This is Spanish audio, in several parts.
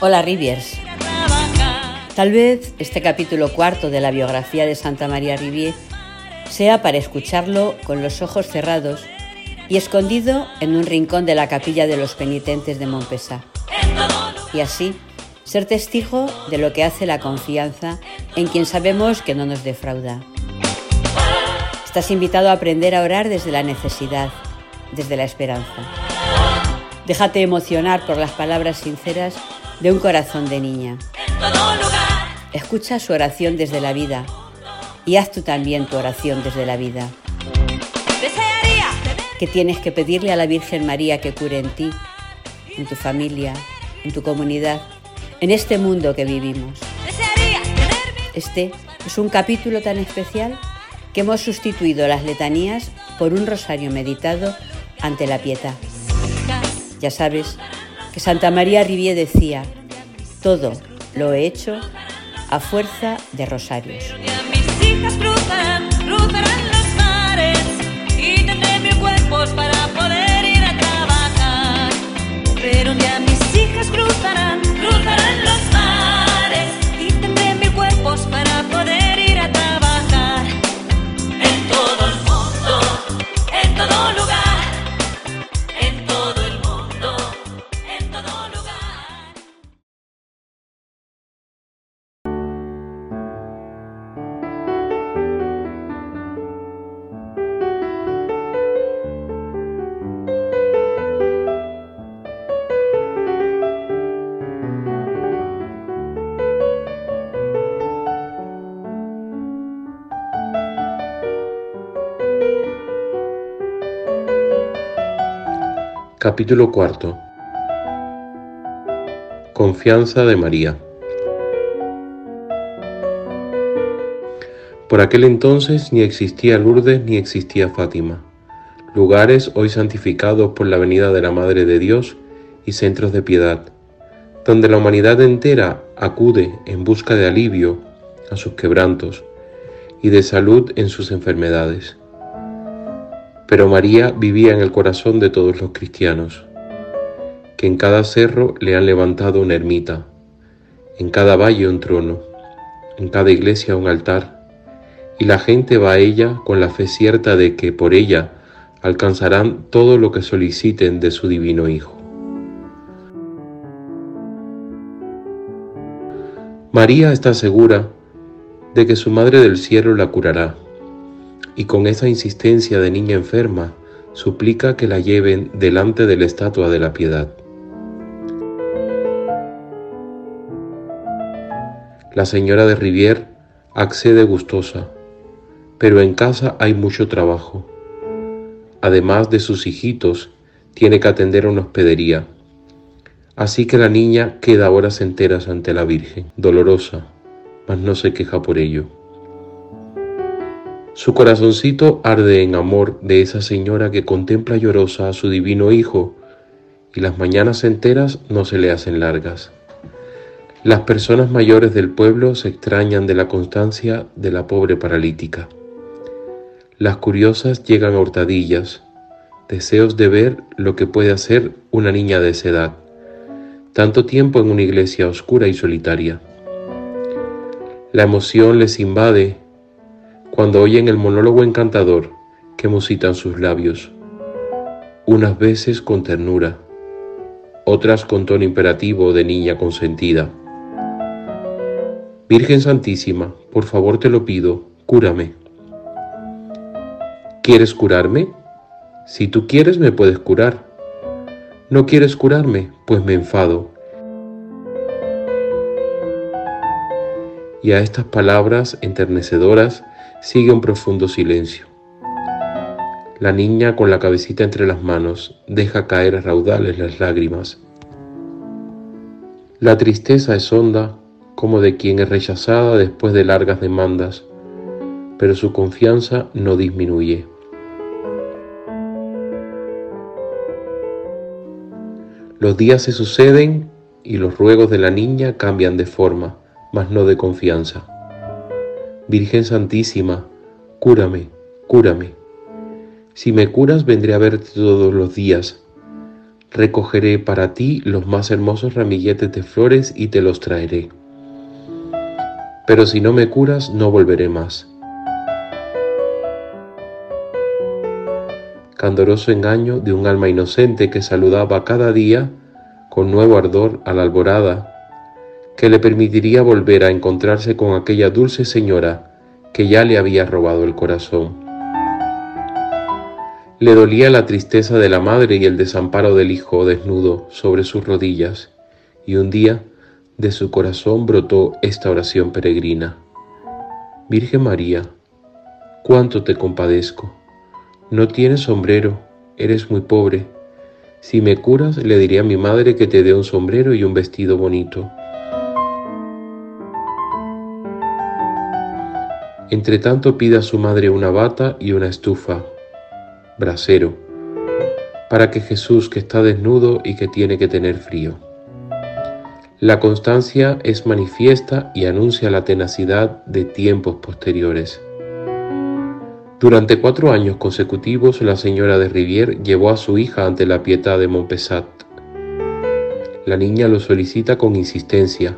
Hola Riviers. Tal vez este capítulo cuarto de la biografía de Santa María Rivier sea para escucharlo con los ojos cerrados y escondido en un rincón de la capilla de los penitentes de Montpesat. Y así ser testigo de lo que hace la confianza en quien sabemos que no nos defrauda. Estás invitado a aprender a orar desde la necesidad, desde la esperanza. Déjate emocionar por las palabras sinceras de un corazón de niña. Escucha su oración desde la vida y haz tú también tu oración desde la vida. ¿Qué tienes que pedirle a la Virgen María que cure en ti, en tu familia, en tu comunidad, en este mundo que vivimos? Este es un capítulo tan especial que hemos sustituido las letanías por un rosario meditado ante la piedad. Ya sabes Santa María Rivier decía, todo lo he hecho a fuerza de rosarios. Pero mis hijas cruzarán, cruzarán los Capítulo cuarto. Confianza de María. Por aquel entonces ni existía Lourdes ni existía Fátima, lugares hoy santificados por la venida de la Madre de Dios y centros de piedad, donde la humanidad entera acude en busca de alivio a sus quebrantos y de salud en sus enfermedades. Pero María vivía en el corazón de todos los cristianos, que en cada cerro le han levantado una ermita, en cada valle un trono, en cada iglesia un altar, y la gente va a ella con la fe cierta de que por ella alcanzarán todo lo que soliciten de su divino Hijo. María está segura de que su Madre del Cielo la curará y con esa insistencia de niña enferma suplica que la lleven delante de la estatua de la piedad. La señora de Rivier accede gustosa, pero en casa hay mucho trabajo. Además de sus hijitos, tiene que atender a una hospedería. Así que la niña queda horas enteras ante la Virgen, dolorosa, mas no se queja por ello. Su corazoncito arde en amor de esa señora que contempla llorosa a su divino Hijo y las mañanas enteras no se le hacen largas. Las personas mayores del pueblo se extrañan de la constancia de la pobre paralítica. Las curiosas llegan a hurtadillas, deseos de ver lo que puede hacer una niña de esa edad, tanto tiempo en una iglesia oscura y solitaria. La emoción les invade cuando oyen el monólogo encantador que musitan sus labios, unas veces con ternura, otras con tono imperativo de niña consentida. Virgen Santísima, por favor te lo pido, cúrame. ¿Quieres curarme? Si tú quieres me puedes curar. ¿No quieres curarme? Pues me enfado. Y a estas palabras enternecedoras sigue un profundo silencio. La niña, con la cabecita entre las manos, deja caer a raudales las lágrimas. La tristeza es honda como de quien es rechazada después de largas demandas, pero su confianza no disminuye. Los días se suceden y los ruegos de la niña cambian de forma, mas no de confianza. Virgen Santísima, cúrame, cúrame. Si me curas vendré a verte todos los días. recogeré para ti los más hermosos ramilletes de flores y te los traeré. Pero si no me curas, no volveré más. Candoroso engaño de un alma inocente que saludaba cada día con nuevo ardor a la alborada, que le permitiría volver a encontrarse con aquella dulce señora que ya le había robado el corazón. Le dolía la tristeza de la madre y el desamparo del hijo desnudo sobre sus rodillas, y un día de su corazón brotó esta oración peregrina. Virgen María, cuánto te compadezco. No tienes sombrero, eres muy pobre. Si me curas, le diré a mi madre que te dé un sombrero y un vestido bonito. Entre tanto pide a su madre una bata y una estufa brasero, para que Jesús que está desnudo y que tiene que tener frío. La constancia es manifiesta y anuncia la tenacidad de tiempos posteriores. Durante cuatro años consecutivos, la señora de Rivière llevó a su hija ante la piedad de Montpessat. La niña lo solicita con insistencia,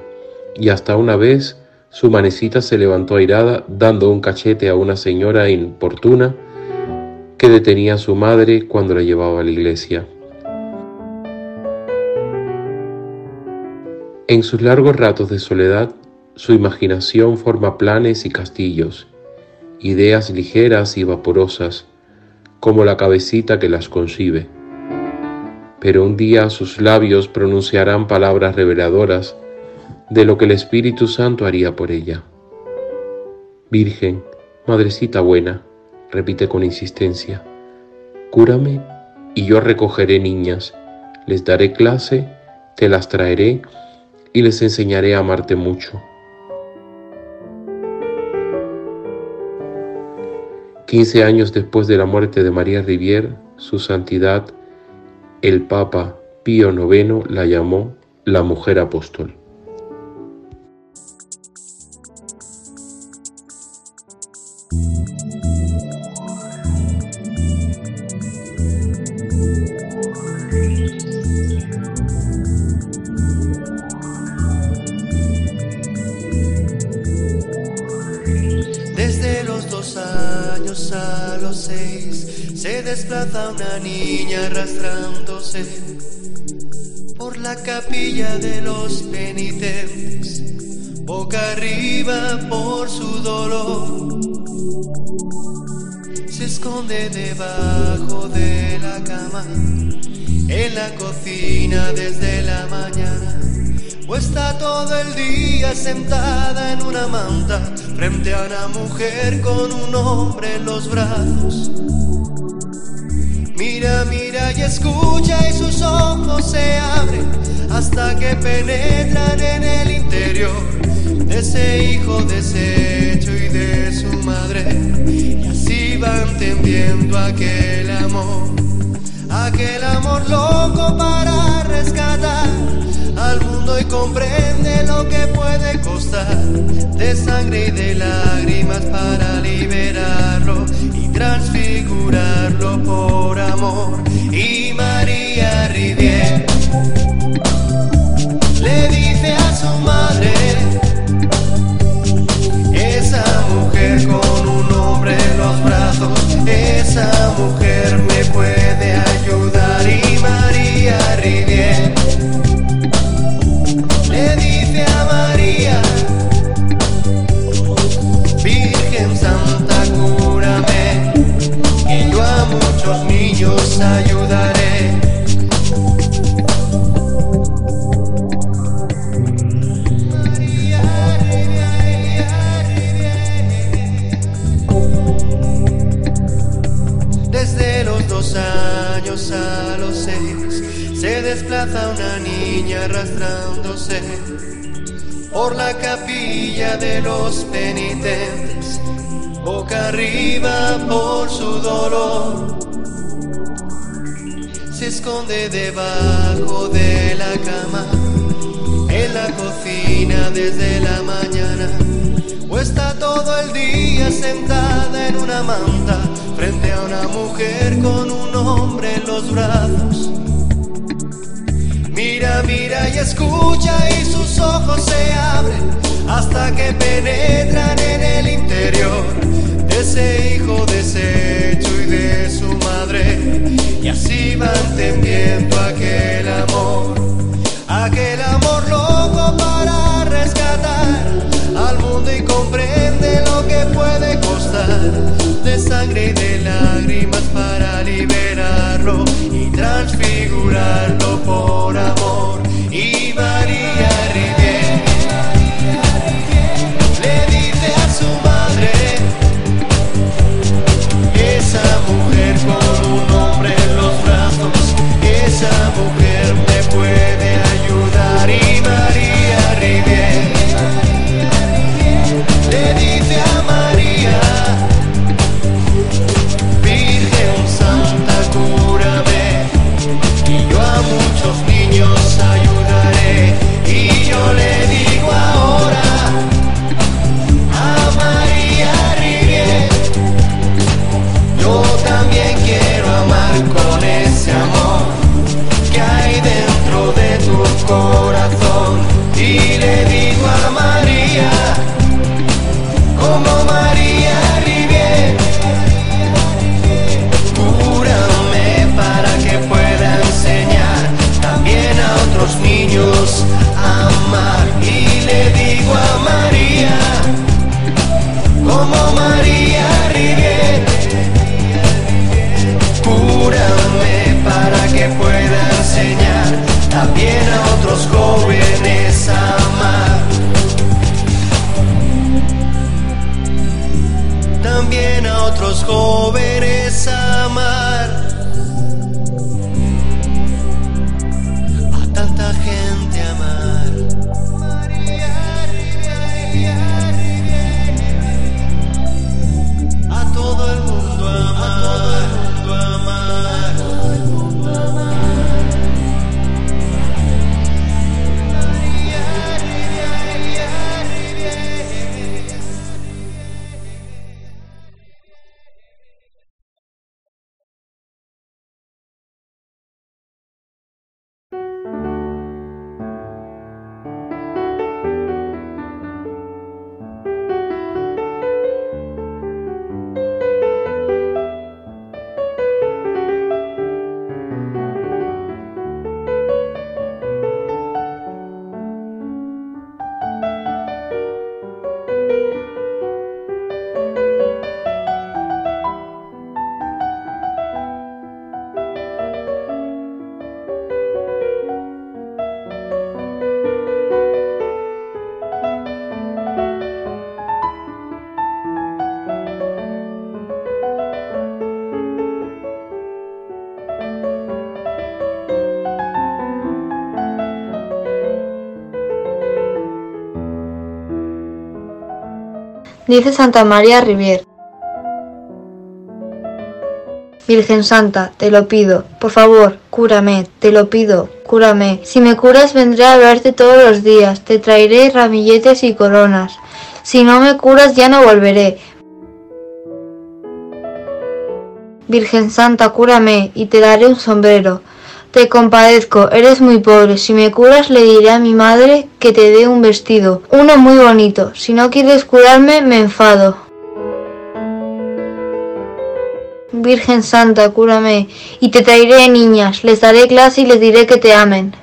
y hasta una vez su manecita se levantó airada, dando un cachete a una señora importuna que detenía a su madre cuando la llevaba a la iglesia. En sus largos ratos de soledad, su imaginación forma planes y castillos, ideas ligeras y vaporosas, como la cabecita que las concibe. Pero un día sus labios pronunciarán palabras reveladoras de lo que el Espíritu Santo haría por ella. Virgen, Madrecita buena, repite con insistencia, cúrame y yo recogeré niñas, les daré clase, te las traeré y les enseñaré a amarte mucho. Quince años después de la muerte de María Rivière, su santidad, el Papa Pío IX la llamó la mujer apóstol. Se desplaza una niña arrastrándose por la capilla de los penitentes, boca arriba por su dolor. Se esconde debajo de la cama, en la cocina desde la mañana o está todo el día sentada en una manta frente a una mujer con un hombre en los brazos. Mira, mira y escucha y sus ojos se abren hasta que penetran en el interior de ese hijo deshecho y de su madre. Y así van entendiendo aquel amor, aquel amor loco para rescatar al mundo y comprende lo que puede costar de sangre y de lágrimas para liberarlo y boca arriba por su dolor. Se esconde debajo de la cama, en la cocina desde la mañana, o está todo el día sentada en una manta, frente a una mujer con un hombre en los brazos. mira y escucha y sus ojos se abren hasta que penetran en el interior de ese hijo deshecho y de su madre. Y así van tendiendo aquel amor, aquel amor loco para rescatar al mundo y comprende lo que puede costar de sangre y de lágrimas para liberarlo y transfigurarlo por amor. Dice Santa María Rivier. Virgen Santa, te lo pido, por favor, cúrame, te lo pido, cúrame. Si me curas vendré a verte todos los días, te traeré ramilletes y coronas. Si no me curas ya no volveré. Virgen Santa, cúrame y te daré un sombrero. Te compadezco, eres muy pobre. Si me curas le diré a mi madre que te dé un vestido, uno muy bonito. Si no quieres curarme, me enfado. Virgen Santa, cúrame, y te traeré niñas, les daré clase y les diré que te amen.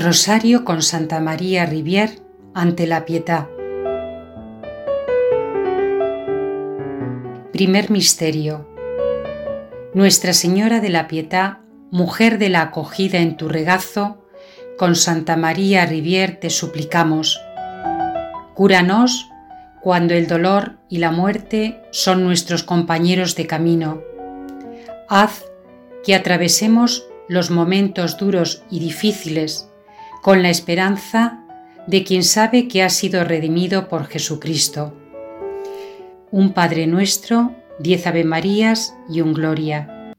Rosario con Santa María Rivier ante la Pietà. Primer Misterio. Nuestra Señora de la Pietà, mujer de la acogida en tu regazo, con Santa María Rivier te suplicamos. Cúranos cuando el dolor y la muerte son nuestros compañeros de camino. Haz que atravesemos los momentos duros y difíciles con la esperanza de quien sabe que ha sido redimido por Jesucristo. Un Padre nuestro, diez Ave Marías y un Gloria.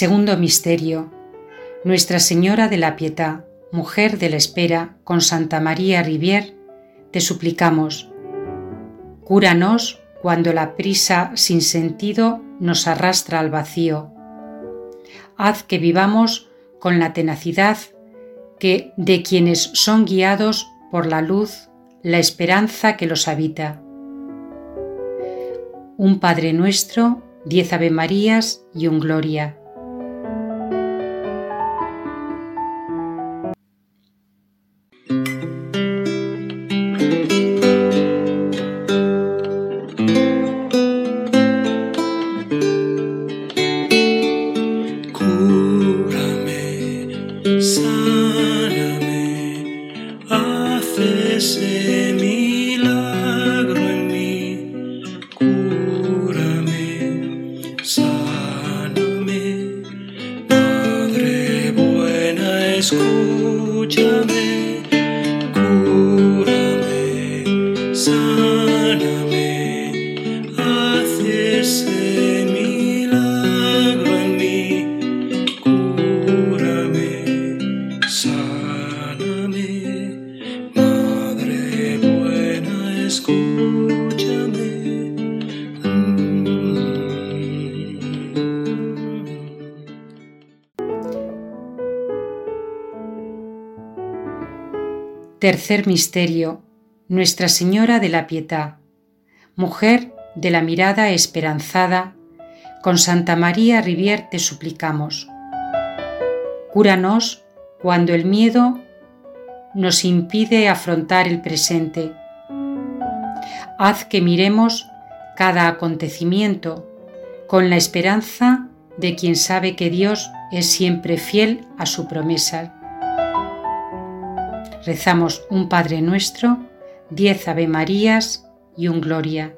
Segundo Misterio. Nuestra Señora de la Pietà, mujer de la espera, con Santa María Rivier, te suplicamos. Cúranos cuando la prisa sin sentido nos arrastra al vacío. Haz que vivamos con la tenacidad que de quienes son guiados por la luz, la esperanza que los habita. Un Padre nuestro, diez Ave Marías y un Gloria. Tercer Misterio. Nuestra Señora de la Pietà, mujer de la mirada esperanzada, con Santa María Rivier te suplicamos. Cúranos cuando el miedo nos impide afrontar el presente. Haz que miremos cada acontecimiento con la esperanza de quien sabe que Dios es siempre fiel a su promesa. Rezamos un Padre nuestro, diez Ave Marías y un Gloria.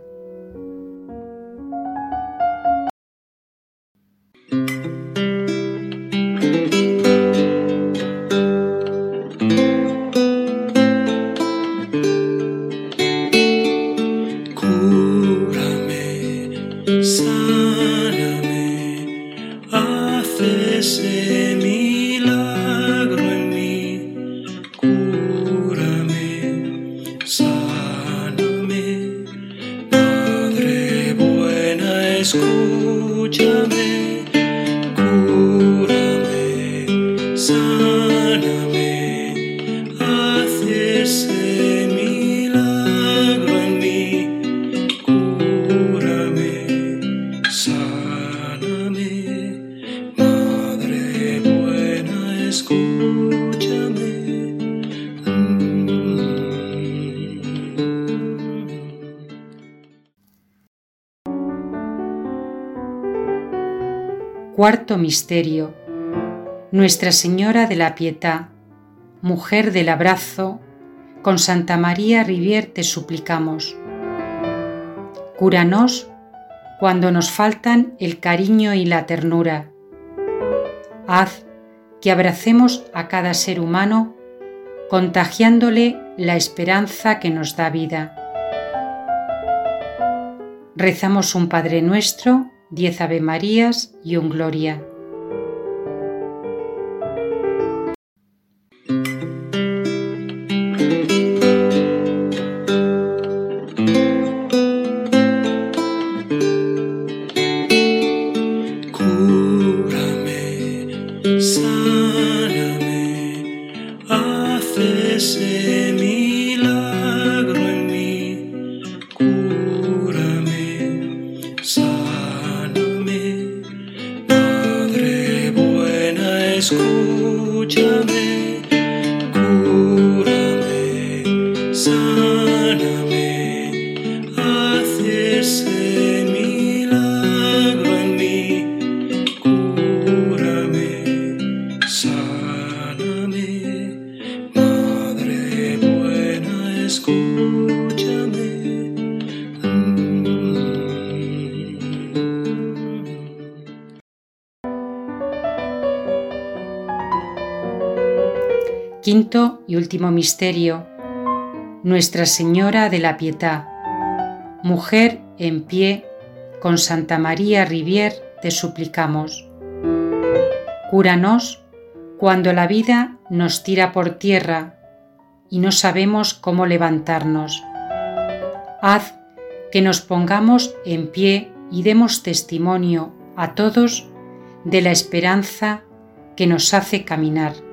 Misterio. Nuestra Señora de la Pietad, Mujer del Abrazo, con Santa María Rivier te suplicamos. Cúranos cuando nos faltan el cariño y la ternura. Haz que abracemos a cada ser humano contagiándole la esperanza que nos da vida. Rezamos un Padre Nuestro, diez Ave Marías y un Gloria. Misterio. Nuestra Señora de la Pietad. Mujer en pie, con Santa María Rivier te suplicamos. Cúranos cuando la vida nos tira por tierra y no sabemos cómo levantarnos. Haz que nos pongamos en pie y demos testimonio a todos de la esperanza que nos hace caminar.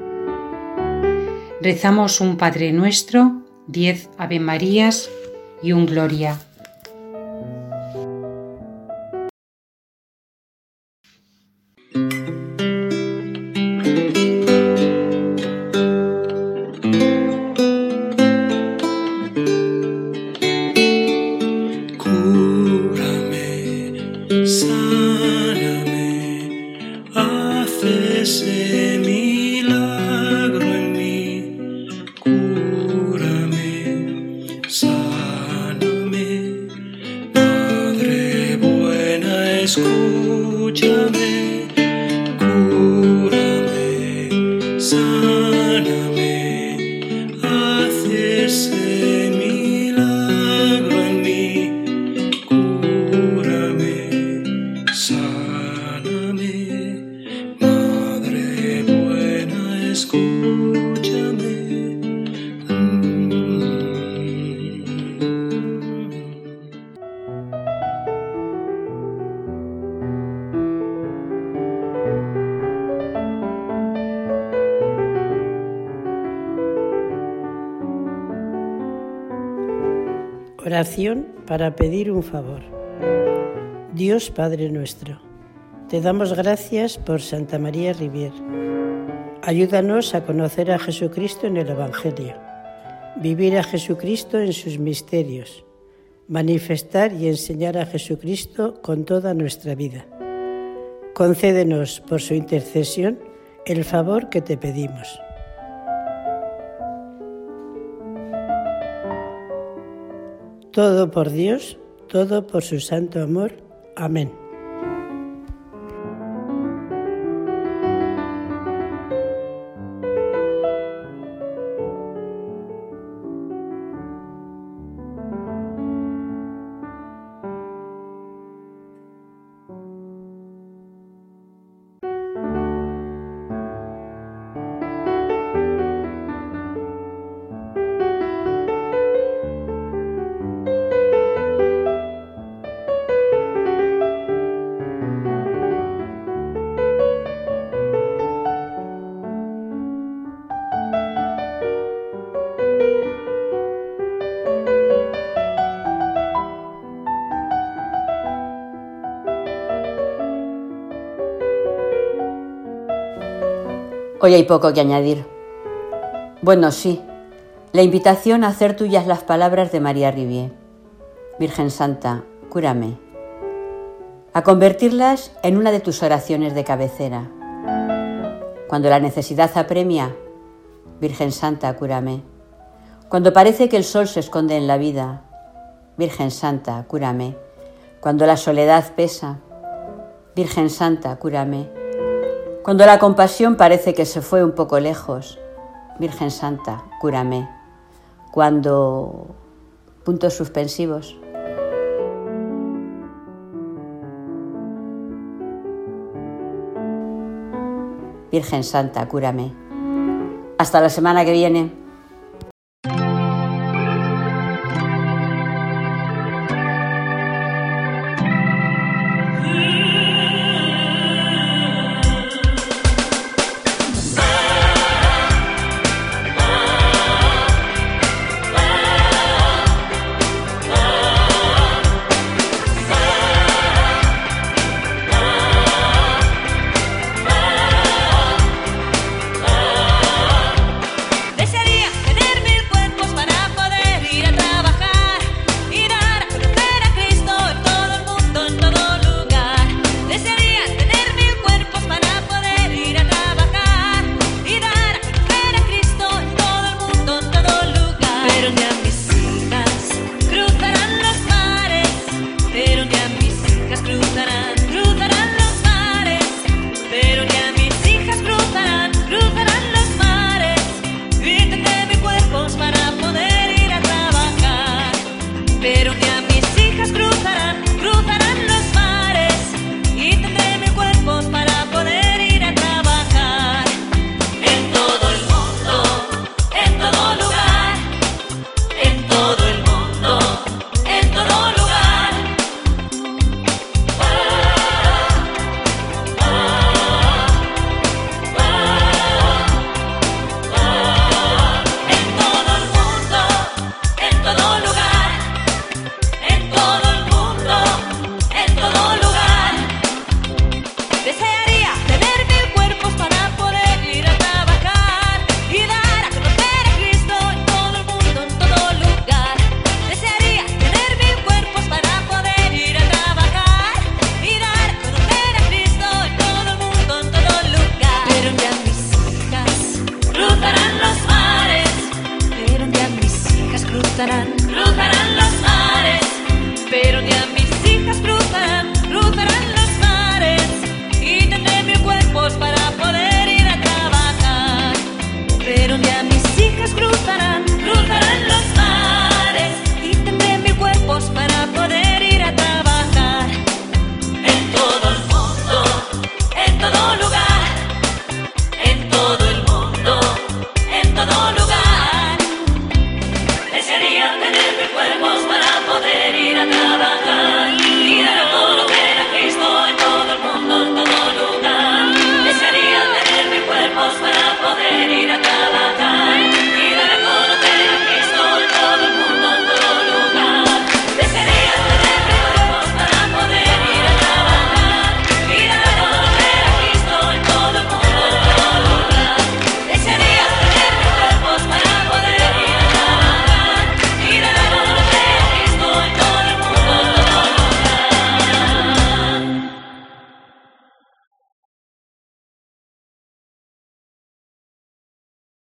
Rezamos un Padre Nuestro, diez Ave Marías y un Gloria. Oración para pedir un favor. Dios Padre nuestro, te damos gracias por Santa María Rivier. Ayúdanos a conocer a Jesucristo en el Evangelio, vivir a Jesucristo en sus misterios, manifestar y enseñar a Jesucristo con toda nuestra vida. Concédenos por su intercesión el favor que te pedimos. Todo por Dios, todo por su santo amor. Amén. Hoy hay poco que añadir. Bueno, sí, la invitación a hacer tuyas las palabras de María Rivier. Virgen Santa, cúrame. A convertirlas en una de tus oraciones de cabecera. Cuando la necesidad apremia, Virgen Santa, cúrame. Cuando parece que el sol se esconde en la vida, Virgen Santa, cúrame. Cuando la soledad pesa, Virgen Santa, cúrame. Cuando la compasión parece que se fue un poco lejos, Virgen Santa, cúrame. Cuando... puntos suspensivos. Virgen Santa, cúrame. Hasta la semana que viene.